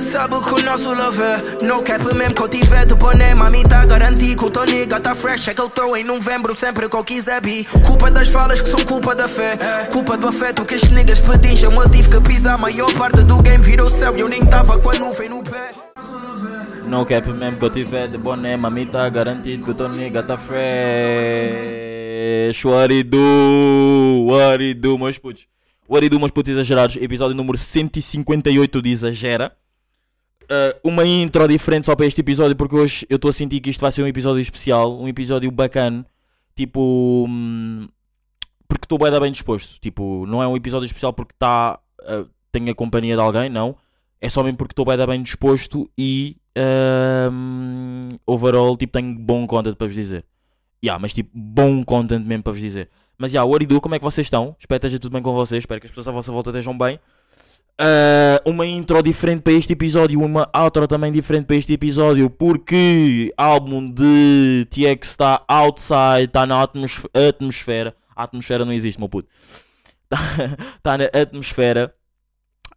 sabe que o nosso love é No cap mesmo que eu tiver de boné Mami tá garantido que o teu nigga tá fresh É que eu tô em novembro sempre que eu quiser bi Culpa das falas que são culpa da fé Culpa do afeto que estes niggas pedincham Eu tive que pisar a maior parte do game Virou céu e eu nem tava com a nuvem no pé No cap mesmo que eu tiver de boné, mami tá garantido que o teu nigga tá fresh. Do? What it do, meus putos? It do, meus putos exagerados? Episódio número 158 de Exagera. Uh, uma intro diferente só para este episódio, porque hoje eu estou a sentir que isto vai ser um episódio especial, um episódio bacana. Tipo. hum, porque estou bem, bem disposto. Tipo, não é um episódio especial porque tá, uh, tenho a companhia de alguém, não. É só mesmo porque estou bem, bem disposto e. hum, overall, tipo, tenho bom content para vos dizer. Yeah, mas tipo, bom content mesmo para vos dizer. Mas já, yeah, do? Como é que vocês estão? Espero que esteja tudo bem com vocês. Espero que as pessoas à vossa volta estejam bem. Ah, uma intro diferente para este episódio, uma outro também diferente para este episódio, porque álbum de TX está outside, está na atmosf- atmosfera. A atmosfera não existe, meu puto. Está na atmosfera.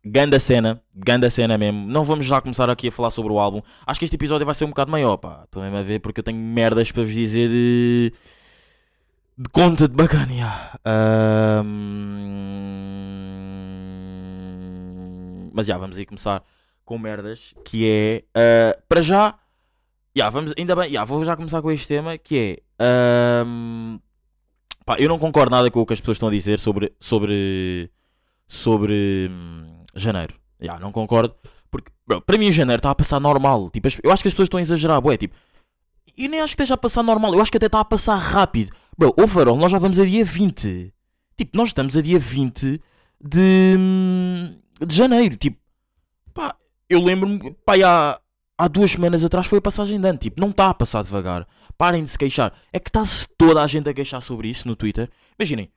Ganda cena, ganda cena mesmo. Não vamos já começar aqui a falar sobre o álbum. Acho que este episódio vai ser um bocado maior, pá. Estou mesmo a ver porque eu tenho merdas para vos dizer de. de conta de bacana. Ahm, Mas já, vamos aí começar com merdas. Que é. ah, para já. Já, vamos, ainda bem, já, vou já começar com este tema que é. ahm, pá, eu não concordo nada com o que as pessoas estão a dizer sobre. sobre. sobre. hum, janeiro. Já, não concordo. Porque, bro, para mim, janeiro está a passar normal. Tipo, eu acho que as pessoas estão a exagerar, bué, tipo. E nem acho que esteja a passar normal, eu acho que até está a passar rápido. Bro, overall, nós já vamos a dia 20. Tipo, nós estamos a dia 20 de. De janeiro. Tipo, pá, eu lembro-me, pá, há, há duas semanas atrás foi a passagem de ano. Tipo, não está a passar devagar. Parem de se queixar. É que está-se toda a gente a queixar sobre isso no Twitter. Imaginem,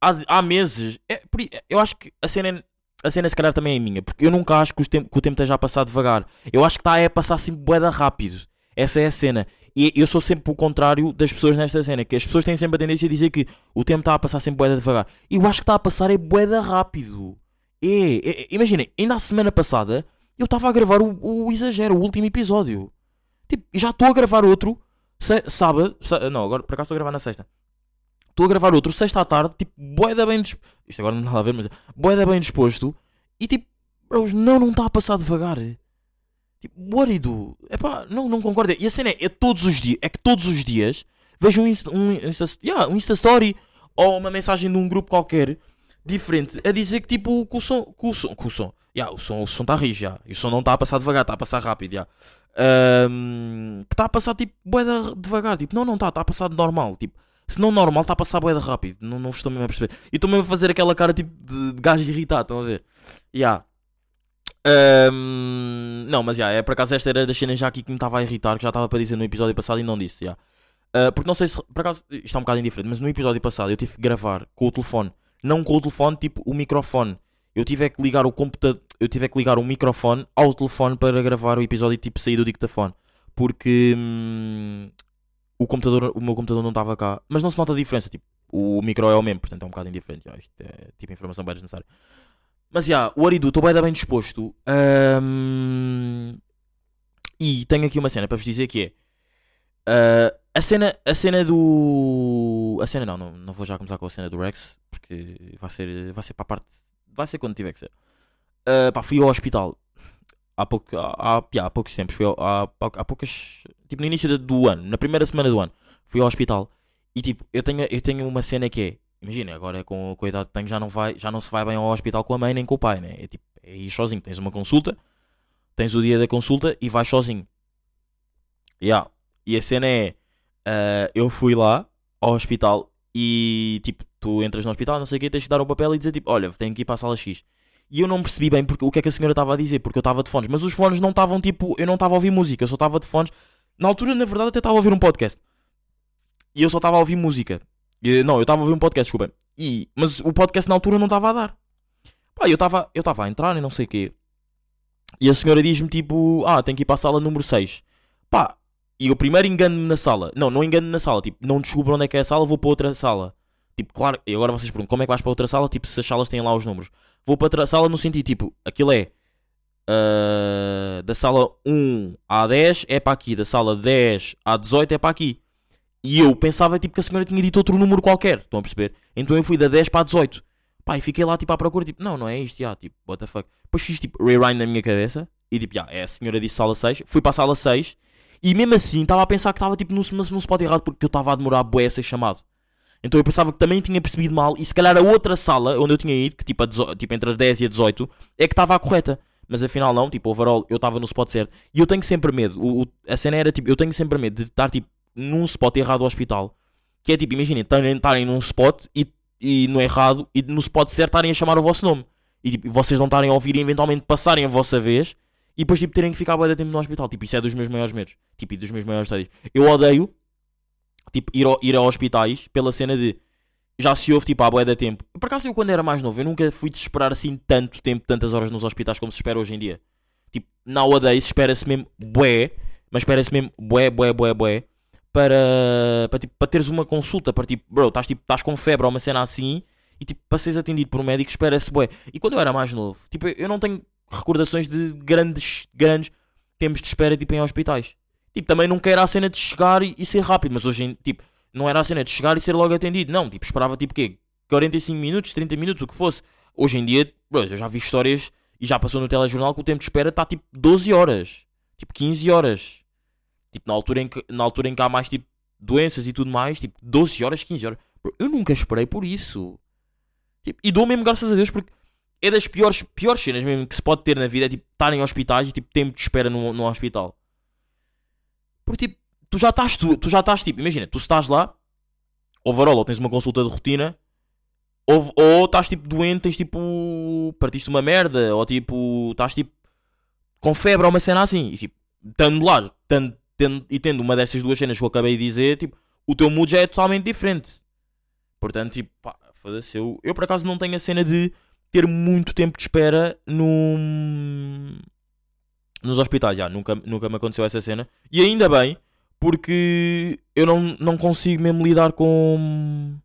há, há meses. é, eu acho que a cena, a cena se calhar também é minha, porque eu nunca acho que, tempo, que o tempo esteja a passar devagar. Eu acho que está a passar assim boeda rápido. Essa é a cena. E eu sou sempre o contrário das pessoas nesta cena, que as pessoas têm sempre a tendência a dizer que o tempo está a passar sempre boeda devagar. E eu acho que está a passar é boeda rápido. É, é, é, imaginem, ainda a semana passada eu estava a gravar o, o exagero, o último episódio. Tipo, já estou a gravar outro sábado. não, agora por acaso estou a gravar na sexta. Estou a gravar outro sexta à tarde, tipo, boeda bem disposto. Isto agora não dá a ver, mas boeda bem disposto. E tipo, bros, não, não está a passar devagar. Tipo, what do you do? Epá, não, não concordo. E a cena é, é todos os dias, é que todos os dias vejo um Insta, um, Insta, yeah, um Insta Story ou uma mensagem de um grupo qualquer diferente a dizer que tipo que o som, que o som, que o som, yeah, o som, está rijo, yeah, e o som não está a passar devagar, está a passar rápido, yeah. Ahm, que está a passar tipo boeda devagar, tipo, não, não está, está a passar normal, tipo, se não normal está a passar boeda rápido, não, não estou mesmo a perceber. E estou mesmo a fazer aquela cara tipo de, de gajo irritado, estão a ver? Yeah. Ahm, não, mas já, é por acaso esta era das cenas já aqui que me estava a irritar, que já estava para dizer no episódio passado e não disse, já. Ah, porque não sei se, por acaso, isto é um bocado indiferente, mas no episódio passado eu tive que gravar com o telefone, não com o telefone, tipo o microfone. Eu tive que ligar o computador, eu tive que ligar o microfone ao telefone para gravar o episódio tipo sair do dictafone. Porque hum, o computador, o meu computador não estava cá, mas não se nota a diferença, tipo, o micro é o mesmo, portanto é um bocado indiferente, já, isto é tipo informação bem desnecessária. Mas já, o Aridu, estou bem, bem disposto. Ahm, e tenho aqui uma cena para vos dizer que é. ah, a cena, a cena do. A cena não, não, não vou já começar com a cena do Rex, porque vai ser, vai ser para a parte. Vai ser quando tiver que ser. Ah, pá, fui ao hospital há, pouco, há, há, há poucos tempos. Fui ao- há, há poucas. Tipo, no início do- ano, na primeira semana do ano, fui ao hospital e tipo, eu tenho, eu tenho uma cena que é. Imagina, agora com, com a idade que tenho já não, vai, já não se vai bem ao hospital com a mãe nem com o pai, né? É tipo, é ir sozinho. Tens uma consulta, tens o dia da consulta e vais sozinho. Yeah. E a cena é, ah, eu fui lá ao hospital e tipo, tu entras no hospital, não sei o que, tens que dar um papel e dizer tipo, olha, tenho que ir para a sala X. E eu não percebi bem porque, o que é que a senhora estava a dizer, porque eu estava de fones, mas os fones não estavam tipo, eu não estava a ouvir música, eu só estava de fones. Na altura, na verdade, até estava a ouvir um podcast. E eu só estava a ouvir música. E, não, eu estava a ouvir um podcast, desculpa. E, mas o podcast na altura não estava a dar. Pá, eu estava eu estava a entrar e não sei o quê. E a senhora diz-me tipo, ah, tem que ir para a sala número 6. Pá, e eu primeiro engano-me na sala. Não, não engano-me na sala. Tipo, não descubro onde é que é a sala, vou para outra sala. Tipo, claro, e agora vocês perguntam, como é que vais para outra sala? Tipo, se as salas têm lá os números. Vou para outra sala no sentido, tipo, aquilo é uh, da sala 1 à 10 é para aqui, da sala 10 à 18 é para aqui. E eu pensava tipo que a senhora tinha dito outro número qualquer, estão a perceber? Então eu fui da 10 para a 18. Pá, e fiquei lá tipo à procura, tipo, não, não é isto, já, tipo, what the fuck. Depois fiz tipo rewind na minha cabeça e tipo, já, é a senhora disse sala 6. Fui para a sala 6 e mesmo assim estava a pensar que estava tipo num, num spot errado porque eu estava a demorar bué a ser chamado. Então eu pensava que também tinha percebido mal e se calhar a outra sala onde eu tinha ido, que tipo, a tipo entre as 10 e a 18, é que estava a correta. Mas afinal não, tipo, overall eu estava no spot certo. E eu tenho sempre medo, o, o, a cena era tipo, eu tenho sempre medo de estar tipo num spot errado do hospital. Que é tipo, imaginem, estarem num spot e, e no errado e no spot certo estarem a chamar o vosso nome. E tipo, vocês não estarem a ouvir e eventualmente passarem a vossa vez e depois tipo terem que ficar bem tempo no hospital. Tipo, isso é dos meus maiores medos. Tipo, e dos meus maiores estádios. Eu odeio tipo, ir, ao, ir a hospitais pela cena de já se ouve tipo à boia da tempo. Por acaso eu quando era mais novo, eu nunca fui de esperar assim tanto tempo, tantas horas nos hospitais como se espera hoje em dia. Tipo, nowadays espera-se mesmo bué, mas espera-se mesmo bué, bué, bué, bué para, para, tipo, para teres uma consulta, para tipo, bro, estás tipo, com febre ou uma cena assim e tipo, para seres atendido por um médico espera-se bué. E quando eu era mais novo, tipo, eu não tenho recordações de grandes, grandes tempos de espera tipo em hospitais. Tipo, também não quero a cena de chegar e, e, ser rápido, mas hoje, tipo, não era a cena de chegar e ser logo atendido. Não, tipo, esperava tipo quê? 45 minutos, 30 minutos, o que fosse. Hoje em dia, bro, eu já vi histórias e já passou no telejornal que o tempo de espera está tipo 12 horas, tipo 15 horas. Tipo, na altura em que, na altura em que há mais tipo doenças e tudo mais, tipo 12 horas, 15 horas. Bro, eu nunca esperei por isso. Tipo, e dou mesmo graças a Deus porque é das piores, piores cenas mesmo que se pode ter na vida, é tipo estar em hospitais e tipo tempo de espera no, no hospital. Porque tipo, tu já estás, tu, tu já estás tipo, imagina, tu estás lá, overall, ou tens uma consulta de rotina, ou, ou estás tipo doente, tens tipo, partiste uma merda, ou tipo, estás tipo com febre ou uma cena assim, e tipo, estando lá, tendo, tendo, e tendo uma dessas duas cenas que eu acabei de dizer, tipo, o teu mood já é totalmente diferente. Portanto, tipo, pá, foda-se, eu, eu por acaso não tenho a cena de ter muito tempo de espera no, nos hospitais. Já, nunca, nunca me aconteceu essa cena. E ainda bem, porque eu não, não consigo mesmo lidar com.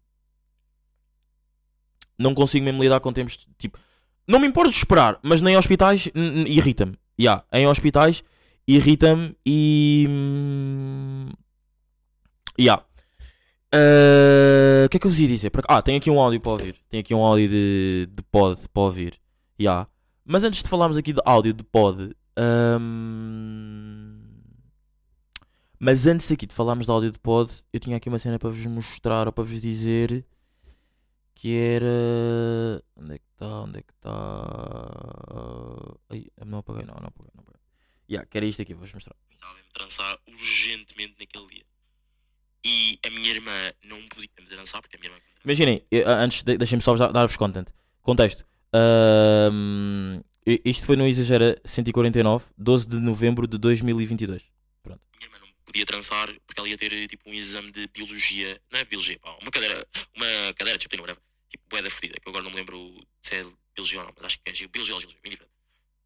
Não consigo mesmo lidar com tempos. Tipo, não me importo de esperar, mas nem hospitais irrita-me. Yeah, em hospitais irrita-me e. Yeah. Uh, o que é que eu vos ia dizer? Ah, tem aqui um áudio para ouvir. Tem aqui um áudio de, de pod para ouvir. Yeah. Mas antes de falarmos aqui de áudio de pod. Um... Mas antes aqui de falarmos de áudio de pod, eu tinha aqui uma cena para vos mostrar ou para vos dizer. Que era. Onde é que está? Onde é que está? Ai, não apaguei, não, não apaguei, não apaguei. Yeah, que era isto aqui, vou-vos mostrar. Estava a me trançar urgentemente naquele dia e a minha irmã não podíamos dançar porque a minha irmã. Imaginem, antes de, deixem-me só dar-vos content. contexto. Um, isto foi no Exagera 149, 12 de novembro de 2022. Pronto. Minha irmã não podia trançar porque ela ia ter tipo um exame de biologia. Não é biologia, pá, uma cadeira, uma cadeira de disciplina, whatever. Tipo, boeda fedida, que eu agora não me lembro se é biologia ou não, mas acho que é biologia ou geologia, bem diferente.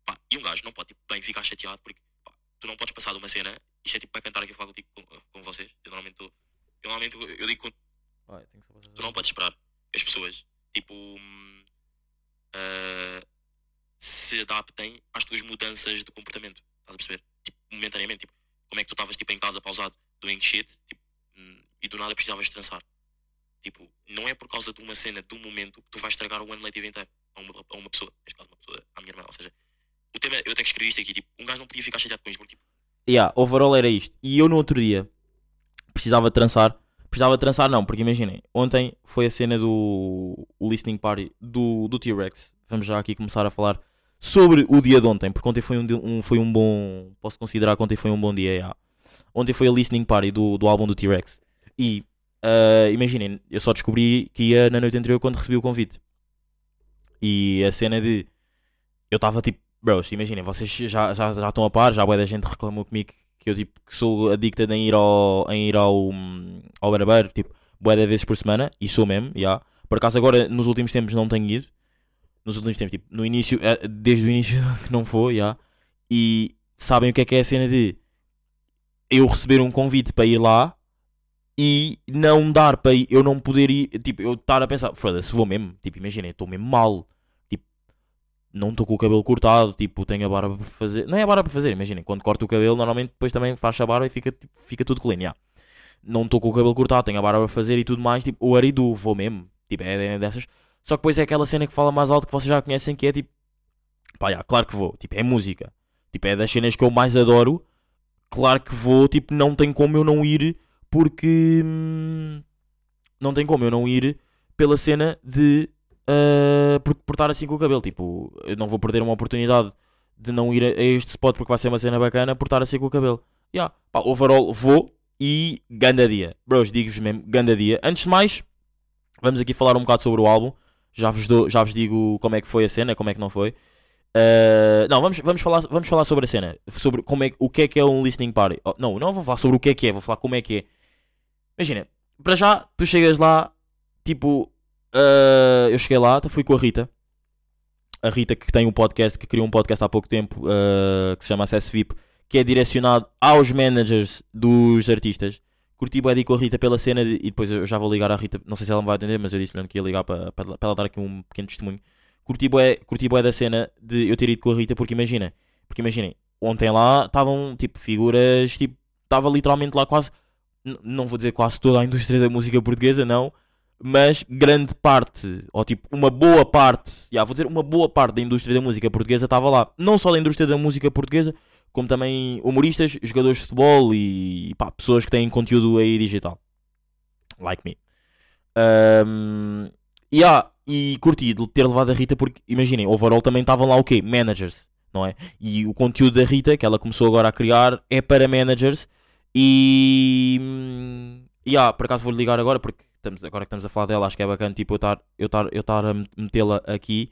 Pá, e um gajo não pode tipo, bem ficar chateado porque pá, tu não podes passar de uma cena. Isto é tipo para cantar aqui a falar contigo com, com vocês. Eu normalmente estou eu normalmente eu digo Vai, tu não podes esperar as pessoas tipo uh, se adaptem às tuas mudanças de comportamento. Estás a perceber? Tipo, momentaneamente, tipo, como é que tu estavas tipo, em casa pausado, doing shit, tipo, hum, e do nada precisavas trançar. Tipo, não é por causa de uma cena, um momento, que tu vais estragar o ano letivo inteiro a uma, a uma pessoa, neste caso, uma pessoa, à minha irmã. Ou seja, o tema, eu até que escrevi isto aqui, tipo, um gajo não podia ficar chateado com isto, porque, tipo, yeah, overall era isto. E eu no outro dia precisava trançar. Precisava trançar, não, porque imaginem, ontem foi a cena do listening party do, do T-Rex. Vamos já aqui começar a falar sobre o dia de ontem, porque ontem foi um, um foi um bom. Posso considerar que ontem foi um bom dia. Ontem foi a listening party do, do álbum do T-Rex. E uh, imaginem, eu só descobri que ia na noite anterior quando recebi o convite. E a cena de. Eu estava tipo, bros, imaginem, vocês já, já, já estão a par, já a da gente reclamou comigo que eu tipo que sou adicta em ir ao, em ir ao, ao barbeiro, tipo, boa vezes por semana, e sou mesmo, já. Yeah. Por acaso agora nos últimos tempos não tenho ido. Nos últimos tempos, tipo, no início, eh, desde o início que não foi, já. E sabem o que é que é a cena de eu receber um convite para ir lá e não dar para ir, eu não poder ir, tipo, eu estar a pensar, foda-se, vou mesmo, tipo, imaginem, estou mesmo mal, tipo, não estou com o cabelo cortado, tipo, tenho a barba para fazer. Não é a barba para fazer, imaginem, quando corto o cabelo, normalmente depois também faço a barba e fica, tipo, fica tudo clean, yeah. Não estou com o cabelo cortado, tenho a barba para fazer e tudo mais, tipo, o arido, vou mesmo, tipo, é, é dessas. Só que depois é aquela cena que fala mais alto que vocês já conhecem, que é tipo, pá, yeah, claro que vou, tipo, é música, tipo, é das cenas que eu mais adoro, claro que vou, tipo, não tem como eu não ir, porque. hum, não tem como eu não ir pela cena de uh, por, por estar assim com o cabelo. Tipo, eu não vou perder uma oportunidade de não ir a, a este spot porque vai ser uma cena bacana por estar assim com o cabelo. Yeah. Pá, overall, vou e ganda dia. Bros, digo-vos mesmo, ganda dia. Antes de mais, vamos aqui falar um bocado sobre o álbum. Já vos, dou, já vos digo como é que foi a cena, como é que não foi. Uh, não, vamos, vamos, falar, vamos falar sobre a cena. Sobre como é, o que é que é um listening party. Oh, não, não vou falar sobre o que é que é, vou falar como é que é. Imagina, para já, tu chegas lá, tipo, uh, eu cheguei lá, fui com a Rita. A Rita que tem um podcast, que criou um podcast há pouco tempo, uh, que se chama Acesso VIP, que é direcionado aos managers dos artistas. Curti bem com a Rita pela cena de, e depois eu já vou ligar à Rita, não sei se ela me vai atender, mas eu disse mesmo que ia ligar para, para, ela dar aqui um pequeno testemunho. Curti bué, curti bué da cena de eu ter ido com a Rita, porque imagina, porque imaginem, ontem lá estavam tipo figuras, tipo, estava literalmente lá quase, não vou dizer quase toda a indústria da música portuguesa, não, mas grande parte, ou tipo, uma boa parte, já vou dizer, uma boa parte da indústria da música portuguesa estava lá. Não só da indústria da música portuguesa, como também humoristas, jogadores de futebol e pá, pessoas que têm conteúdo aí digital. Like me. Um, e, ah, e curti ter levado a Rita porque, imaginem, overall também estavam lá o quê? Managers, não é? E o conteúdo da Rita, que ela começou agora a criar, é para managers. E. E ah, por acaso vou-lhe ligar agora, porque estamos, agora que estamos a falar dela, acho que é bacana tipo, eu estar eu eu a metê-la aqui.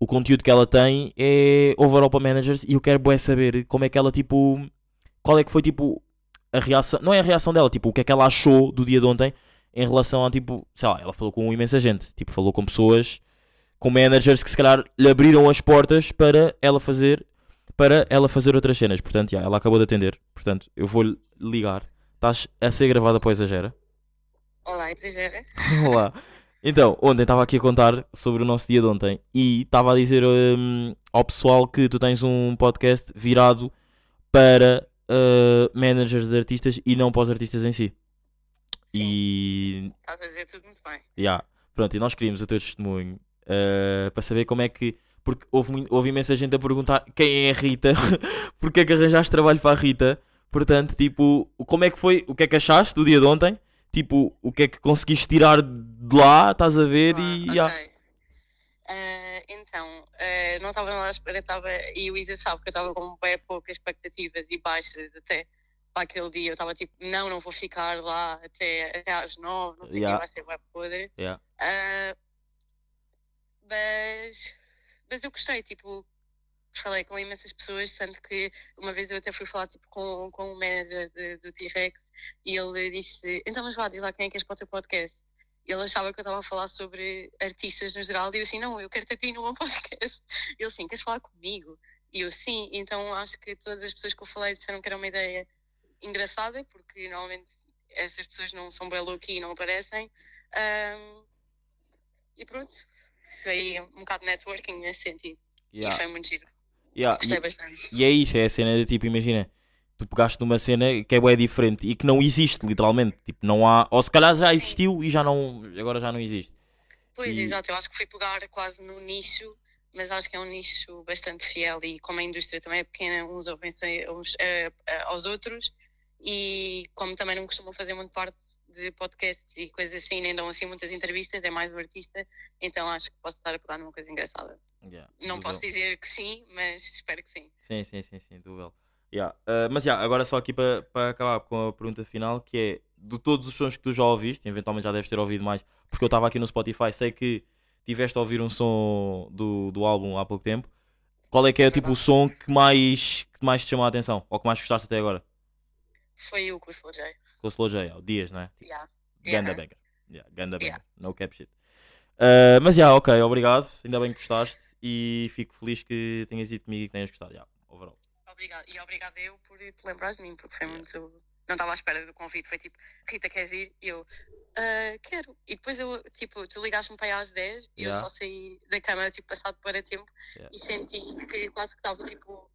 O conteúdo que ela tem é overall para managers e eu quero bué saber como é que ela, tipo. Qual é que foi, tipo, a reação. Não é a reação dela, tipo, o que é que ela achou do dia de ontem em relação a, tipo, sei lá, ela falou com imensa gente. Tipo, falou com pessoas, com managers que se calhar lhe abriram as portas para ela fazer. Para ela fazer outras cenas. Portanto, já, ela acabou de atender. Portanto, eu vou-lhe ligar. Estás a ser gravada para o Exagera. Olá, exagera. Olá. Então, ontem estava aqui a contar sobre o nosso dia de ontem e estava a dizer hum, ao pessoal que tu tens um podcast virado para uh, managers de artistas e não para os artistas em si. E, Estás a dizer tudo muito bem. yeah, pronto, e nós queríamos o teu testemunho uh, para saber como é que. Porque houve, houve imensa gente a perguntar quem é a Rita, porque é que arranjaste trabalho para a Rita. Portanto, tipo, como é que foi, o que é que achaste do dia de ontem? Tipo, o que é que conseguiste tirar de lá, estás a ver? Ah, e ok. yeah. Ah, então, ah, não estava nada à espera, estava, e o Isa sabe que eu estava com bem poucas expectativas e baixas até para aquele dia. Eu estava tipo, não, não vou ficar lá até, até às nove, não sei o Yeah. que, vai ser web podre. Yeah. Ah, mas, mas eu gostei, tipo, falei com imensas pessoas, tanto que uma vez eu até fui falar tipo, com, com o manager de- do T-Rex e ele disse, então mas vá, diz lá quem é que és para o teu podcast. E ele achava que eu estava a falar sobre artistas no geral e eu assim, não, eu quero-te a ti no meu podcast. E ele assim, queres falar comigo? E eu sim, então acho que todas as pessoas que eu falei disseram que era uma ideia engraçada, porque normalmente essas pessoas não são bem low e não aparecem. Ahm, e pronto, foi um bocado networking nesse sentido. E Yeah. foi muito giro. Yeah. Gostei E, bastante. e é isso, é a cena de tipo, imagina, tu pegaste numa cena que é bem diferente e que não existe, literalmente. Tipo, não há. Ou se calhar já existiu e já não. Agora já não existe. Pois, E- exato, eu acho que fui pegar quase no nicho, mas acho que é um nicho bastante fiel e como a indústria também é pequena, uns ouvem-se uns, eh, eh, aos outros e como também não costumam fazer muito parte de podcasts e coisas assim, nem dão assim muitas entrevistas, é mais o artista, então acho que posso estar a pegar numa coisa engraçada. Yeah, Não posso dizer que sim, mas espero que sim. Sim, sim, sim, sim, do. Yeah. Uh, mas yeah, agora só aqui para acabar com a pergunta final, que é de todos os sons que tu já ouviste, eventualmente já deves ter ouvido mais, porque eu estava aqui no Spotify, sei que tiveste a ouvir um som do, do álbum há pouco tempo. Qual é que é tipo o som que mais, que mais te chamou a atenção? Ou que mais gostaste até agora? Foi o com o Slow J. Com o Slow J, o Dias, não é? Yeah. Ganda Yeah. banger. Yeah, ganda banger. Yeah. No cap shit. Uh, mas já, yeah, ok, obrigado. Ainda bem que gostaste e fico feliz que tenhas ido comigo e que tenhas gostado. Yeah, overall. Obrigada. E obrigada eu por te lembrares de mim, porque foi muito. Não estava à espera do convite. Foi tipo, Rita, queres ir? E eu, "Ah, quero. E depois eu, tipo, tu ligaste-me para aí às 10 e Yeah. eu só saí da cama, tipo, passado para tempo Yeah. e senti que quase que estava, tipo,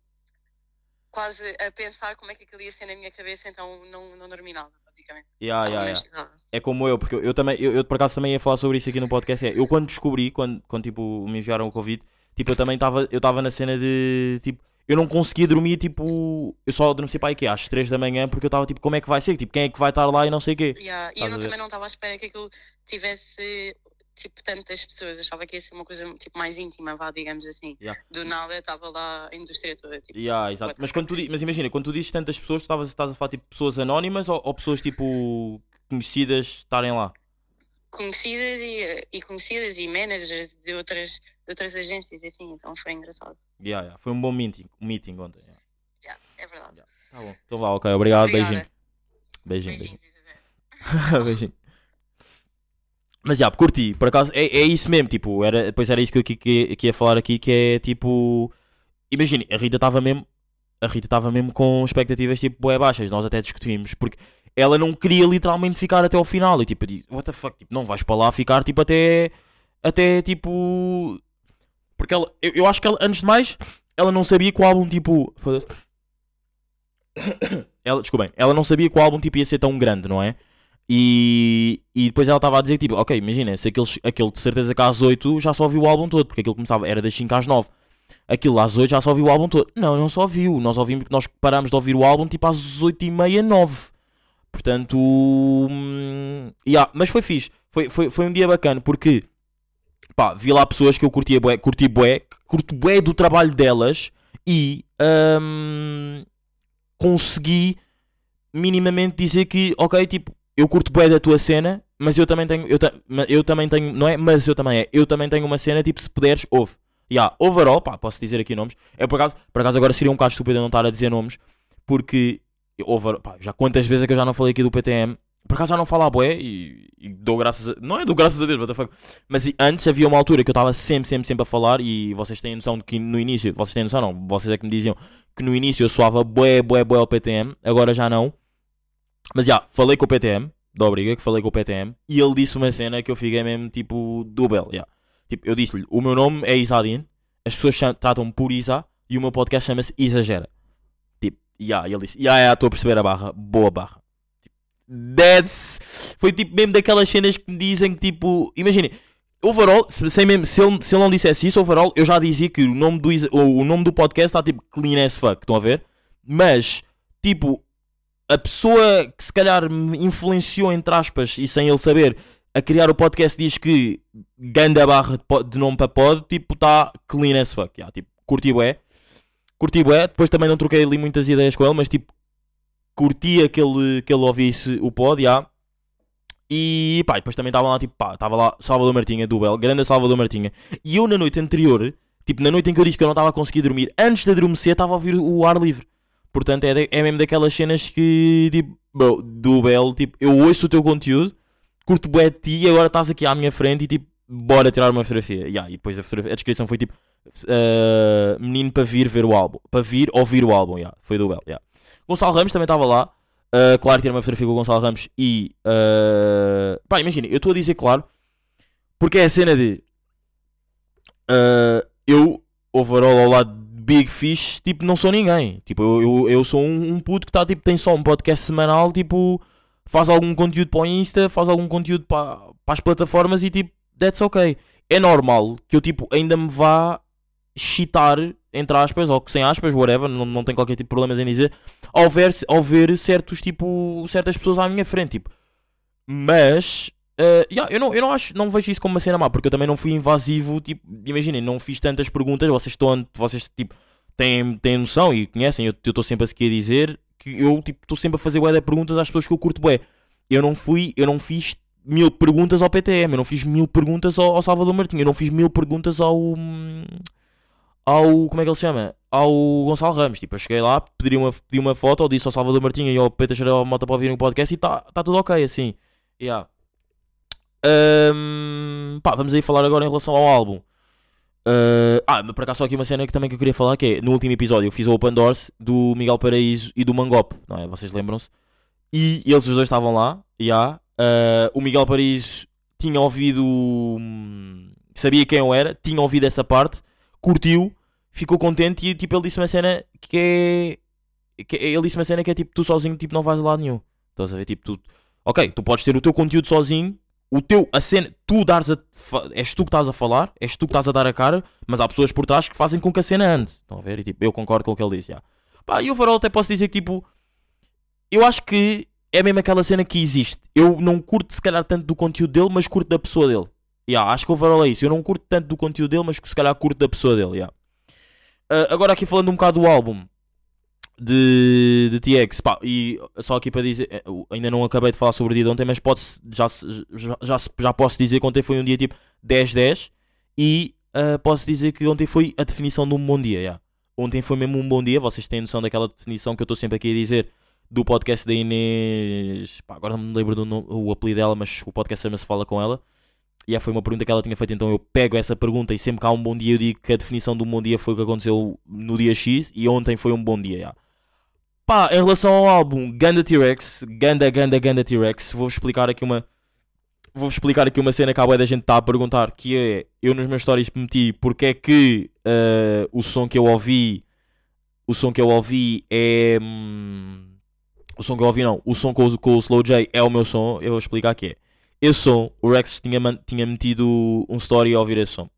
quase a pensar como é que aquilo ia ser na minha cabeça, então não, não dormi nada, basicamente. Yeah, yeah, yeah. É como eu, porque eu, eu também, eu, eu por acaso também ia falar sobre isso aqui no podcast. É, eu quando descobri, quando, quando tipo, me enviaram o convite, tipo, eu também estava eu estava na cena de tipo, eu não conseguia dormir, tipo, eu só adormeci para aí que às 3 da manhã porque eu estava tipo, como é que vai ser? Tipo, quem é que vai estar lá e não sei o quê. Yeah, E eu não- também não estava à espera que aquilo tivesse, tipo, tantas pessoas. Achava que ia ser uma coisa, tipo, mais íntima, vá, digamos assim. Yeah. Do nada estava lá a indústria toda, tipo... Yeah, exato. Mas, quando tu, mas imagina, quando tu dizes tantas pessoas, tu estavas- estás a falar tipo pessoas anónimas ou, ou pessoas tipo conhecidas estarem lá? Conhecidas e, e conhecidas e managers de outras, de outras agências e assim, então foi engraçado. Yeah, yeah. Foi um bom meeting, meeting ontem. yeah. Yeah, é verdade. Tá bom. Então vá, ok, obrigado, Obrigada. beijinho. Beijinho, beijinho. Beijinhos, Isabel. Beijinho. Mas já, curti, por acaso, é, é isso mesmo, tipo, era, depois era isso que eu que, que, que ia falar aqui, que é tipo, imagine, a Rita estava mesmo, a Rita estava mesmo com expectativas tipo bué baixas, nós até discutimos, porque ela não queria literalmente ficar até ao final, e tipo, eu digo, what the fuck, tipo, não vais para lá ficar tipo até, até tipo, porque ela, eu, eu acho que ela, antes de mais, ela não sabia que o álbum tipo, ela, desculpem, ela não sabia que o álbum tipo ia ser tão grande, não é? E, e depois ela estava a dizer tipo, ok, imagina, se aqueles, aquele de certeza que às 8 já só viu o álbum todo, porque aquilo começava, era das 5 às 9. Aquilo às 8 já só viu o álbum todo. Não, não só viu. Nós ouvimos nós parámos de ouvir o álbum tipo às 8 e meia, 9. Portanto, hum, yeah, mas foi fixe. Foi, foi, foi um dia bacana porque pá, vi lá pessoas que eu curtia bué, curti bué, curto bué do trabalho delas e hum, consegui minimamente dizer que, ok, tipo, eu curto bué da tua cena, mas eu também tenho, eu, eu também tenho, não é? Mas eu também é, eu também tenho uma cena, tipo, se puderes, ouve. Yeah, overall, pá, posso dizer aqui nomes. É por acaso, por acaso agora seria um bocado estúpido eu não estar a dizer nomes, porque over, pá, já quantas vezes é que eu já não falei aqui do PTM? Por acaso já não falo a bué e, e dou graças a, não é dou graças a Deus, what. Mas antes havia uma altura que eu estava sempre, sempre, sempre a falar e vocês têm noção de que no início, vocês têm noção não, vocês é que me diziam que no início eu soava bué, bué, bué ao PTM, agora já não. Mas já, falei com o PTM, da Obriga, que falei com o PTM, e ele disse uma cena que eu fiquei mesmo tipo do já. Tipo, eu disse-lhe, o meu nome é Isadin, as pessoas tratam-me por Isa e o meu podcast chama-se Exagera. E ele disse, já, já, estou a perceber a barra, boa barra. Tipo. Foi tipo mesmo daquelas cenas que me dizem que tipo, imaginem, overall, se, sem mesmo, se, ele, se ele não dissesse isso, overall, eu já dizia que o nome do, o, nome do podcast está tipo clean as fuck, estão a ver? Mas, tipo, a pessoa que se calhar me influenciou, entre aspas, e sem ele saber, a criar o podcast diz que ganda barra de, de nome para pod, tipo, está clean as fuck. Yeah, tipo, curti bué. Curti bué. Depois também não troquei ali muitas ideias com ele, mas tipo, curtia que ele, que ele ouvisse o pod, yeah. E pá, depois também estava lá, tipo, pá, estava lá Salvador Martinha, do Bel, grande Salvador Martinha. E eu na noite anterior, tipo, na noite em que eu disse que eu não estava a conseguir dormir, antes de adormecer, estava a ouvir o ar livre. Portanto, é, de- é mesmo daquelas cenas que, tipo, bro, do Bel, tipo, eu ouço o teu conteúdo, curto bué de ti e agora estás aqui à minha frente e, tipo, bora tirar uma fotografia. Yeah, e depois a, a descrição foi, tipo, uh, menino para vir ver o álbum. Para vir ouvir o álbum, yeah, foi do Bel, yeah. Gonçalo Ramos também estava lá. Uh, claro, tirei uma fotografia com o Gonçalo Ramos e. Uh, pá, imagina, eu estou a dizer claro porque é a cena de. uh, eu, overall, ao lado de Big Fish, tipo, não sou ninguém. Tipo, eu, eu, eu sou um, um puto que tá, tipo, tem só um podcast semanal, tipo, faz algum conteúdo para o Insta, faz algum conteúdo para, para as plataformas e, tipo, that's ok. É normal que eu, tipo, ainda me vá chitar, entre aspas, ou sem aspas, whatever, não, não tenho qualquer tipo de problemas em dizer, ao ver, ao ver certos, tipo, certas pessoas à minha frente, tipo. Mas, eh, yeah, eu, não, eu não acho, não vejo isso como uma cena má, porque eu também não fui invasivo, tipo, imaginem, não fiz tantas perguntas, vocês estão, vocês, tipo, têm, têm noção e conhecem, eu estou sempre a seguir a dizer que eu, tipo, estou sempre a fazer bué de perguntas às pessoas que eu curto bué. Eu não fui, eu não fiz mil perguntas ao PTM, eu não fiz mil perguntas ao, ao Salvador Martinho, eu não fiz mil perguntas ao... ao. Como é que ele se chama? Ao Gonçalo Ramos. Tipo, eu cheguei lá, pedi uma, pedi uma foto, disse ao Salvador Martinha e ao Peter Xarope Mota para ouvirem o podcast e está tá tudo ok, assim. Yeah. Ahm, pá, vamos aí falar agora em relação ao álbum. Ah, ah, mas por acaso só aqui uma cena que também que eu queria falar que é, no último episódio eu fiz o Open Doors do Miguel Paraíso e do Mangop, não é? Vocês lembram-se? E eles os dois estavam lá, yeah, ah, o Miguel Paris tinha ouvido. hum, Sabia quem eu era, tinha ouvido essa parte, curtiu, ficou contente e tipo, ele disse uma cena que é. Que ele disse uma cena que é tipo, tu sozinho tipo, não vais a lado nenhum. Estás a ver? Tipo, tu. Ok, tu podes ter o teu conteúdo sozinho, o teu, a cena, tu dares a. És tu que estás a falar, és tu que estás a dar a cara, mas há pessoas por trás que fazem com que a cena ande. Estão a ver? E tipo, eu concordo com o que ele disse. já. Pá, e até posso dizer que tipo. Eu acho que é mesmo aquela cena que existe. Eu não curto se calhar tanto do conteúdo dele, mas curto da pessoa dele. Yeah, acho que overall é isso. Eu não curto tanto do conteúdo dele, mas se calhar curto da pessoa dele. yeah. Ah, agora aqui falando um bocado do álbum de, de TX, pá, e só aqui para dizer, eh, ainda não acabei de falar sobre o dia de ontem, mas pode já, já, já, já posso dizer que ontem foi um dia tipo 10-10 e ah, posso dizer que ontem foi a definição de um bom dia. yeah. Ontem foi mesmo um bom dia, vocês têm noção daquela definição que eu estou sempre aqui a dizer do podcast da Inês. Pá, agora não me lembro do nome, o apelido dela, mas o podcast chama-se Fala com ela. E foi uma pergunta que ela tinha feito, então eu pego essa pergunta e sempre que há um bom dia eu digo que a definição de um bom dia foi o que aconteceu no dia X e ontem foi um bom dia. já. Pá, em relação ao álbum Ganda T-Rex, Ganda, Ganda, Ganda T-Rex, vou explicar aqui uma. Vou explicar aqui uma cena que a da gente está a perguntar, que é, eu nos meus stories meti porque é que eh, o som que eu ouvi, o som que eu ouvi é, hum, o som que eu ouvi não, o som com, o- com o Slow J é o meu som, eu vou explicar que é. Esse som, o Rex tinha, tinha metido um story a ouvir esse som.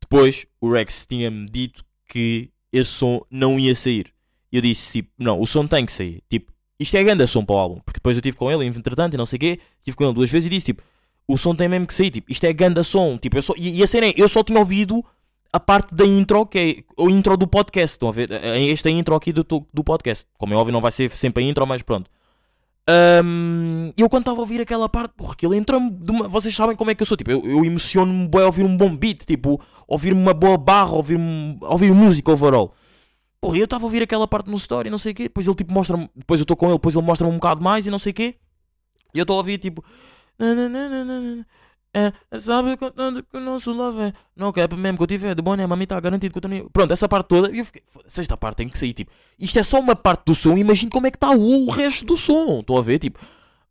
Depois, o Rex tinha-me dito que esse som não ia sair. Eu disse, tipo, não, o som tem que sair. Tipo, isto é grande som para o álbum. Porque depois eu estive com ele, entretanto, e não sei o quê. Estive com ele duas vezes e disse, tipo, o som tem mesmo que sair. Tipo, isto é grande som. Tipo, eu só, e, e a cena é, eu só tinha ouvido a parte da intro, que é o intro do podcast. Estão a ver? Esta é a intro aqui do, do podcast. Como é óbvio, não vai ser sempre a intro, mas pronto. Ahm, eu quando estava a ouvir aquela parte, porra, aquilo entrou-me uma... Vocês sabem como é que eu sou, tipo, eu, eu emociono-me a ouvir um bom beat, tipo, ouvir uma boa barra, ouvir, ouvir música overall. Porra, eu estava a ouvir aquela parte no story, não sei o quê, depois ele tipo mostra-me, depois eu estou com ele, depois ele mostra-me um bocado mais e não sei o quê. E eu estou a ouvir tipo... "Nananana, É, sabe quanto que o nosso love é? Não quer mesmo que eu tiver de boné, mami está garantido que eu estou Pronto, essa parte toda, e eu fiquei, "Foda-se, esta parte tem que sair, tipo, isto é só uma parte do som, imagino como é que está o, resto do som, estou a ver, tipo,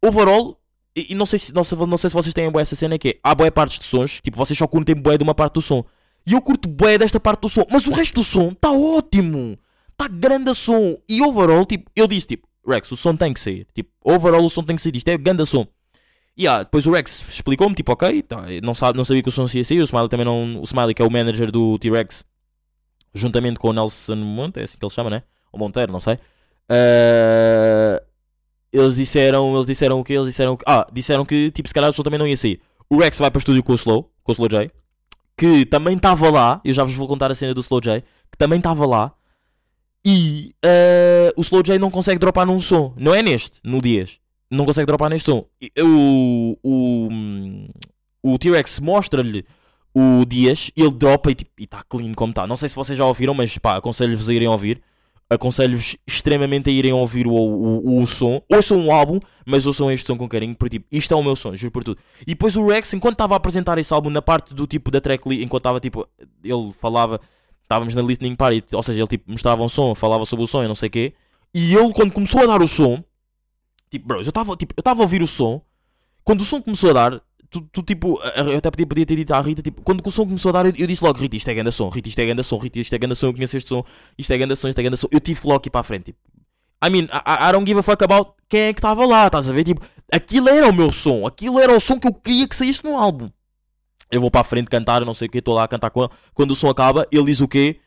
overall, e, e não, sei se, não, sei, não sei se vocês têm boa essa cena que é, há boé partes de sons, tipo, vocês só curtem boé de uma parte do som, e eu curto boé desta parte do som, mas o resto do som está ótimo, está grande a som, e overall, tipo, eu disse, tipo, Rex, o som tem que sair, tipo, overall o som tem que sair, isto é grande som. E ah, depois o Rex explicou-me, tipo, ok, tá, não, sabe, não sabia que o som ia sair, o Smiley também não, o Smiley que é o manager do T-Rex, juntamente com o Nelson Monte, é assim que ele chama, né? Ou Monteiro, não sei. Ah, eles disseram, eles disseram o quê? Eles disseram que, ah, disseram que, tipo, se calhar o som também não ia sair. O Rex vai para o estúdio com o Slow, com o Slow J, que também estava lá, eu já vos vou contar a cena do Slow J, que também estava lá, e ah, o Slow J não consegue dropar num som, não é neste, no Dias não consegue dropar neste som. O, o, o T-Rex mostra-lhe o Dias, ele dropa e está clean como está. Não sei se vocês já ouviram, mas pá, aconselho-vos a irem ouvir. Aconselho-vos extremamente a irem ouvir o, o, o som. Ouçam o álbum, mas ouçam este som com carinho, porque tipo, isto é o meu som, juro por tudo. E depois o Rex, enquanto estava a apresentar esse álbum, na parte do tipo da tracklist, enquanto estava tipo, ele falava, estávamos na listening party, ou seja, ele tipo mostrava um som, falava sobre o som e não sei o quê. E ele, quando começou a dar o som, Tipo, bro, eu estava tipo, eu a ouvir o som. Quando o som começou a dar, tu, tu tipo, eu até podia, podia ter dito à Rita, tipo, quando o som começou a dar, eu, eu disse logo, Rita, isto é grande som, Rita, isto é grande som, Rita, isto é grande som, eu conheço este som, isto é grande som, isto é grande som. Eu tive logo aqui para a frente, tipo. I mean, I, I don't give a fuck about quem é que estava lá, estás a ver? Tipo, aquilo era o meu som, aquilo era o som que eu queria que saísse no álbum. Eu vou para a frente cantar, não sei o que, estou lá a cantar com ele. Quando o som acaba, ele diz o quê?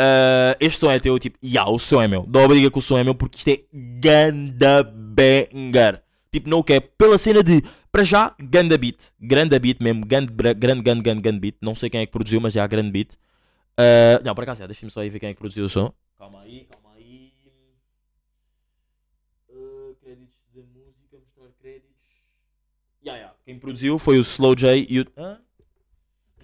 Uh, este som é teu, tipo, ya, yeah, o som é meu. Dá obriga que o som é meu porque isto é ganda banger. Tipo, não quer pela cena de, para já, ganda beat. Grande beat mesmo, grande, grande, grande, grande, grande beat. Não sei quem é que produziu, mas já, grande beat. Uh, não, por acaso, é, deixa-me só aí ver quem é que produziu o som. Calma aí, calma aí. Uh, créditos da música, mostrar créditos. Ya, yeah, yeah. Quem produziu foi o Slow J e o. Hã?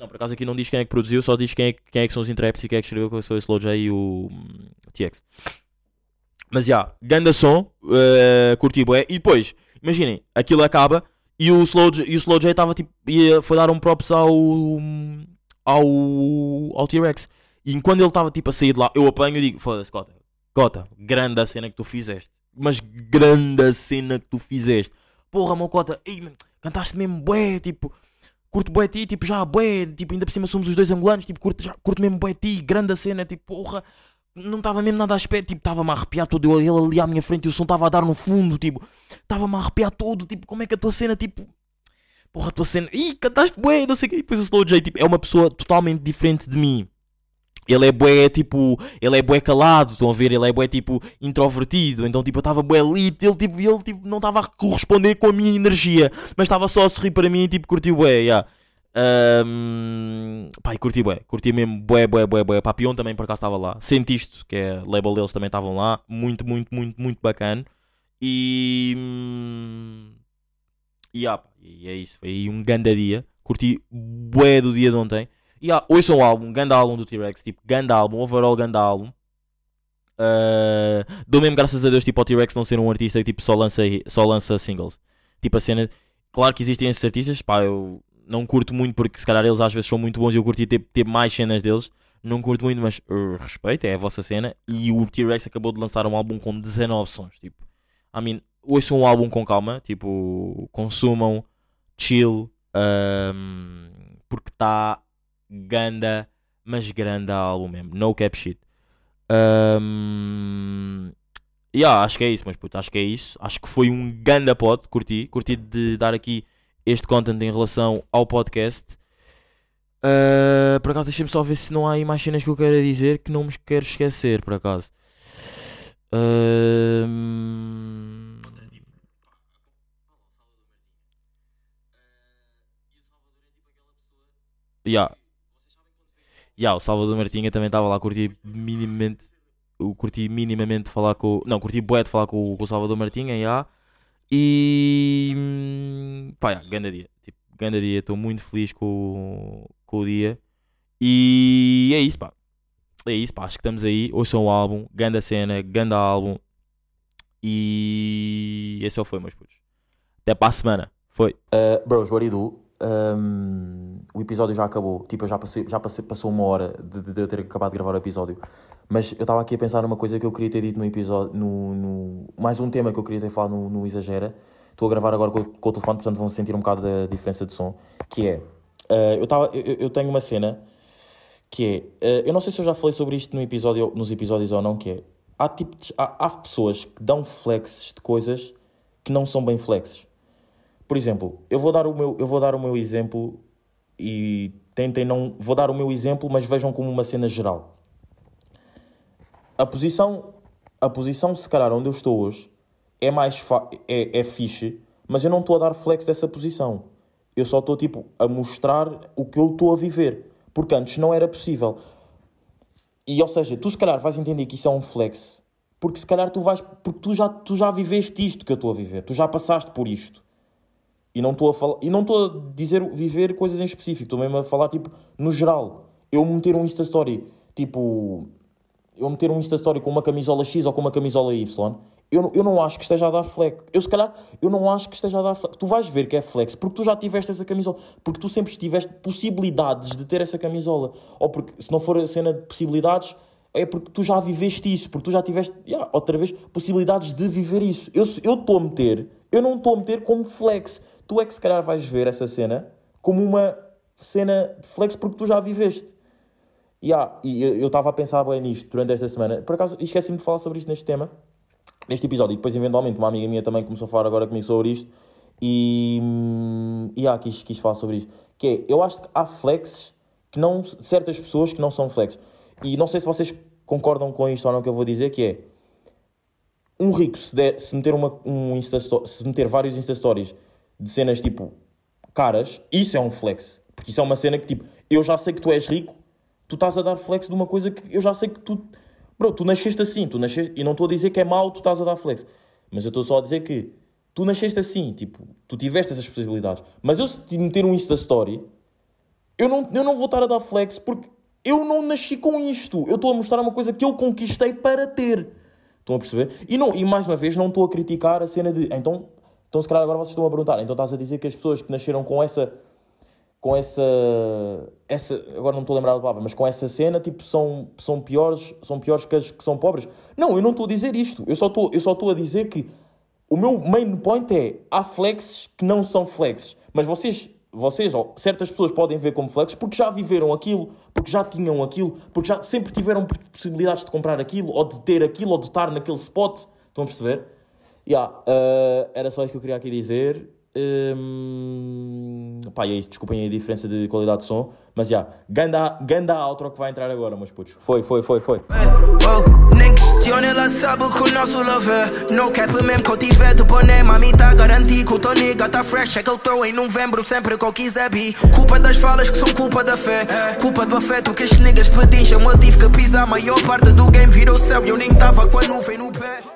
Não, por acaso aqui não diz quem é que produziu, só diz quem é, quem é que são os intrépidos e quem é que escreveu, que foi o Slow J e o hum, TX. Mas já, yeah, ganda som, uh, curti bué. E depois, imaginem, aquilo acaba e o Slow J, e o Slow J estava tipo, ia, foi dar um props ao, ao, ao T-Rex. E enquanto ele estava tipo a sair de lá, eu apanho e digo, foda-se, Cota, Cota, grande a cena que tu fizeste. Mas grande a cena que tu fizeste. porra, Mocota, ei, mano, cantaste mesmo bué, tipo, curto bué ti, tipo, já bué, tipo, ainda por cima somos os dois angolanos, tipo, curto, já, curto mesmo bué ti, grande a cena, tipo, porra, não estava mesmo nada à espera, tipo, estava-me a arrepiar todo, ele ali à minha frente e o som estava a dar no fundo, tipo, estava-me a arrepiar todo, tipo, como é que a tua cena, tipo, porra, a tua cena, ih, cantaste bué, não sei o que, e depois o Slow J, tipo, é uma pessoa totalmente diferente de mim. Ele é bué, tipo, ele é bué calado, estão a ver? Ele é bué, tipo, introvertido. Então, tipo, eu estava bué lit, ele, tipo, ele, tipo, não estava a corresponder com a minha energia. Mas estava só a sorrir para mim e, tipo, curti bué, yeah. Um, pá, curti bué, curti mesmo bué, bué, bué, bué. Papião também por acaso estava lá. Sentiste, que é label deles também estavam lá. Muito, muito, muito, muito bacana. E. hum, E, ah, e é isso. Foi um ganda dia. Curti bué do dia de ontem. E ah, ouçam o álbum, ganda álbum do T-Rex. Tipo, ganda álbum, overall ganda álbum. Ah, dou mesmo graças a Deus tipo, ao T-Rex não ser um artista que tipo, só, lança, só lança singles. Tipo, a cena. Claro que existem esses artistas, pá, eu não curto muito porque se calhar eles às vezes são muito bons e eu curti ter, ter mais cenas deles. Não curto muito, mas uh, respeito, é a vossa cena. E o T-Rex acabou de lançar um álbum com 19 sons. Tipo, I mean, ouçam um álbum com calma, tipo, consumam, chill, ahm, porque está ganda, mas grande álbum mesmo. No cap shit. Um, yeah, acho que é isso, mas puto, acho que é isso. Acho que foi um ganda pod, curti. Curti de dar aqui este content em relação ao podcast. Uh, por acaso, deixa-me só ver se não há aí mais cenas que eu quero dizer que não me quero esquecer, por acaso. Um, yeah. Yeah, o Salvador Martinha também estava lá, curti minimamente. Curti minimamente falar com. Não, curti bué de falar com, com o Salvador Martinha, yeah. E. hum, Pá, yeah, ganda dia. Tipo, ganda dia. Estou muito feliz com, com o dia. E é isso, pá. É isso, pá. Acho que estamos aí. Ouçam o álbum. Ganda cena, ganda álbum. E. Esse só foi, meus putos. Até para a semana. Foi. Uh, bros, what do you do? Um, o episódio já acabou. Tipo, já, passei, já passei, passou uma hora de, de eu ter acabado de gravar o episódio. Mas eu estava aqui a pensar numa coisa que eu queria ter dito no episódio. No, no- mais um tema que eu queria ter falado no, no Exagera. Estou a gravar agora com, com o telefone, portanto vão sentir um bocado da diferença de som. Que é. uh, eu, tava, eu, eu tenho uma cena que é. uh, eu não sei se eu já falei sobre isto no episódio, nos episódios ou não. Que é. Há, tipo, de- há, há pessoas que dão flexes de coisas que não são bem flexes. Por exemplo, eu vou dar o meu, eu vou dar o meu exemplo e tentem não. Vou dar o meu exemplo, mas vejam como uma cena geral. A posição, a posição, se calhar, onde eu estou hoje é mais é, é fixe, mas eu não estou a dar flex dessa posição. Eu só estou tipo a mostrar o que eu estou a viver, porque antes não era possível. E ou seja, tu se calhar vais entender que isso é um flex, porque se calhar tu vais, porque tu já, tu já viveste isto que eu estou a viver, tu já passaste por isto. E não estou a falar, e não estou a dizer viver coisas em específico, estou mesmo a falar tipo no geral. Eu meter um Insta Story, tipo, eu meter um Insta Story com uma camisola X ou com uma camisola Y, eu, eu não acho que esteja a dar flex. Eu se calhar, eu não acho que esteja a dar flex. Tu vais ver que é flex porque tu já tiveste essa camisola, porque tu sempre tiveste possibilidades de ter essa camisola. Ou porque, se não for a cena de possibilidades, é porque tu já viveste isso, porque tu já tiveste, yeah, outra vez, possibilidades de viver isso. Eu estou a meter, eu não estou a meter como flex. Tu é que se calhar vais ver essa cena como uma cena de flex porque tu já viveste. Yeah, e eu estava a pensar bem nisto durante esta semana. Por acaso, esqueci-me de falar sobre isto neste tema, neste episódio. E depois, eventualmente, uma amiga minha também começou a falar agora comigo sobre isto. E, hum, e ah, quis, quis falar sobre isto. Que é, eu acho que há flexes que não. certas pessoas que não são flex. E não sei se vocês concordam com isto ou não que eu vou dizer, que é. Um rico, se, der, se meter, uma, um Insta se meter vários Insta Stories de cenas tipo caras, isso é um flex. Porque isso é uma cena que tipo, eu já sei que tu és rico, tu estás a dar flex de uma coisa que eu já sei que tu. Bro, tu nasceste assim, tu nasceste. E não estou a dizer que é mau, tu estás a dar flex. Mas eu estou só a dizer que tu nasceste assim, tipo, tu tiveste essas possibilidades. Mas eu se te meter um Insta Story, eu não, eu não vou estar a dar flex porque eu não nasci com isto. Eu estou a mostrar uma coisa que eu conquistei para ter. Estão a perceber? E, não, e mais uma vez, não estou a criticar a cena de. Então, então, se calhar agora vocês estão a perguntar. Então estás a dizer que as pessoas que nasceram com essa. Com essa. essa agora não estou a lembrar da palavra, mas com essa cena, tipo, são, são, piores, são piores que as que são pobres. Não, eu não estou a dizer isto. Eu só estou, eu só estou a dizer que o meu main point é, há flexes que não são flexes, mas vocês, vocês ou certas pessoas podem ver como flexes porque já viveram aquilo, porque já tinham aquilo, porque já sempre tiveram possibilidades de comprar aquilo, ou de ter aquilo, ou de estar naquele spot, estão a perceber? Yeah, uh, era só isso que eu queria aqui dizer. Um, pá, e é isso, desculpem a diferença de qualidade de som, mas já, yeah, ganda, ganda outro que vai entrar agora, meus putos. Foi, foi, foi, foi. Nem questiona, ela sabe que o nosso love é No cap mesmo que eu tiver de boné Mami tá garantido que o teu tá fresh É que eu tô em novembro sempre que eu quiser bi Culpa das falas que são culpa da fé Culpa do afeto que as niggas pedincham Eu tive que pisar, a maior parte do game virou céu E eu nem tava com a nuvem no pé